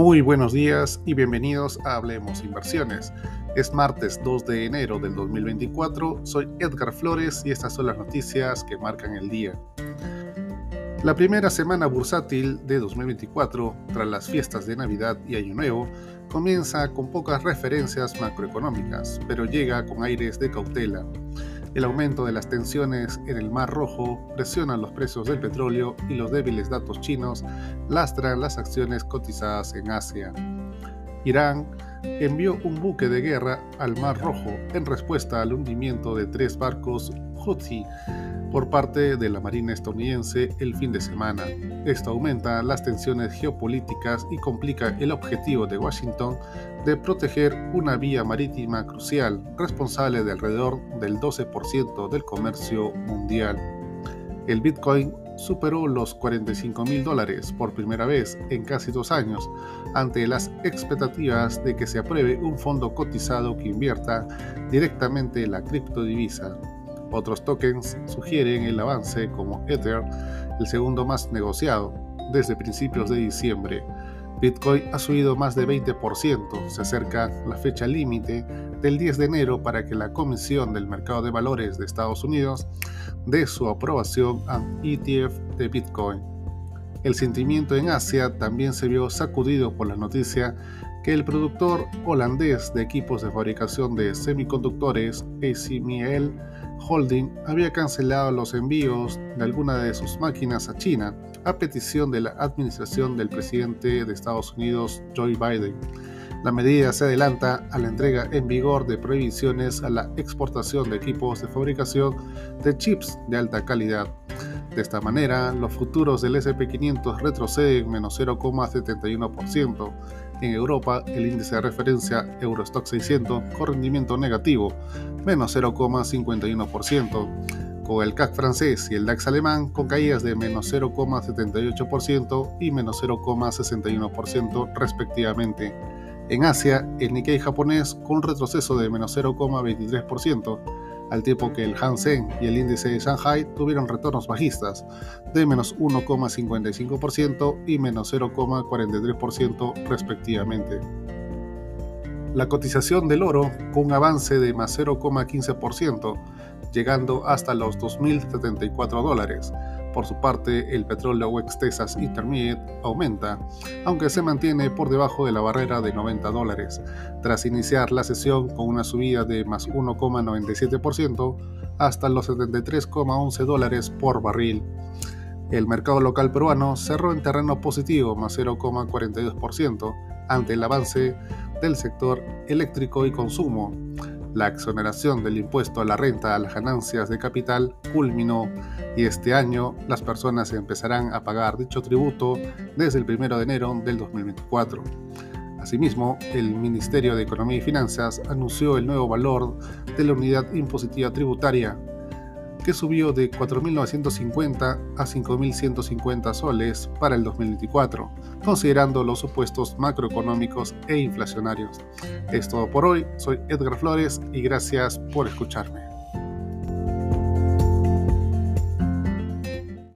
Muy buenos días y bienvenidos a Hablemos Inversiones. Es martes 2 de enero del 2024, soy Edgar Flores y estas son las noticias que marcan el día. La primera semana bursátil de 2024, tras las fiestas de Navidad y Año Nuevo, comienza con pocas referencias macroeconómicas, pero llega con aires de cautela. El aumento de las tensiones en el Mar Rojo presiona los precios del petróleo y los débiles datos chinos lastran las acciones cotizadas en Asia. Irán envió un buque de guerra al Mar Rojo en respuesta al hundimiento de tres barcos Houthi por parte de la Marina estadounidense el fin de semana. Esto aumenta las tensiones geopolíticas y complica el objetivo de Washington de proteger una vía marítima crucial responsable de alrededor del 12% del comercio mundial. El Bitcoin superó los 45 mil dólares por primera vez en casi dos años, ante las expectativas de que se apruebe un fondo cotizado que invierta directamente la criptodivisa. Otros tokens sugieren el avance como Ether, el segundo más negociado, desde principios de diciembre. Bitcoin ha subido más de 20%, se acerca la fecha límite del 10 de enero para que la Comisión del Mercado de Valores de Estados Unidos dé su aprobación a ETF de Bitcoin. El sentimiento en Asia también se vio sacudido por la noticia que el productor holandés de equipos de fabricación de semiconductores, ASML Holding, había cancelado los envíos de algunas de sus máquinas a China a petición de la administración del presidente de Estados Unidos, Joe Biden. La medida se adelanta a la entrega en vigor de prohibiciones a la exportación de equipos de fabricación de chips de alta calidad. De esta manera, los futuros del SP500 retroceden menos 0,71%. En Europa, el índice de referencia Eurostock 600 con rendimiento negativo, menos 0,51%, con el CAC francés y el DAX alemán con caídas de menos 0,78% y menos 0,61% respectivamente. En Asia, el Nikkei japonés con un retroceso de menos 0,23%, al tiempo que el Hansen y el índice de Shanghai tuvieron retornos bajistas de menos 1,55% y menos 0,43% respectivamente. La cotización del oro con un avance de más 0,15%, llegando hasta los 2.074 dólares, por su parte, el petróleo West Texas Intermediate aumenta, aunque se mantiene por debajo de la barrera de 90 dólares, tras iniciar la sesión con una subida de más 1,97% hasta los 73,11 dólares por barril. El mercado local peruano cerró en terreno positivo más 0,42% ante el avance del sector eléctrico y consumo, la exoneración del impuesto a la renta a las ganancias de capital culminó y este año las personas empezarán a pagar dicho tributo desde el 1 de enero del 2024. Asimismo, el Ministerio de Economía y Finanzas anunció el nuevo valor de la unidad impositiva tributaria que subió de 4.950 a 5.150 soles para el 2024, considerando los supuestos macroeconómicos e inflacionarios. Es todo por hoy, soy Edgar Flores y gracias por escucharme.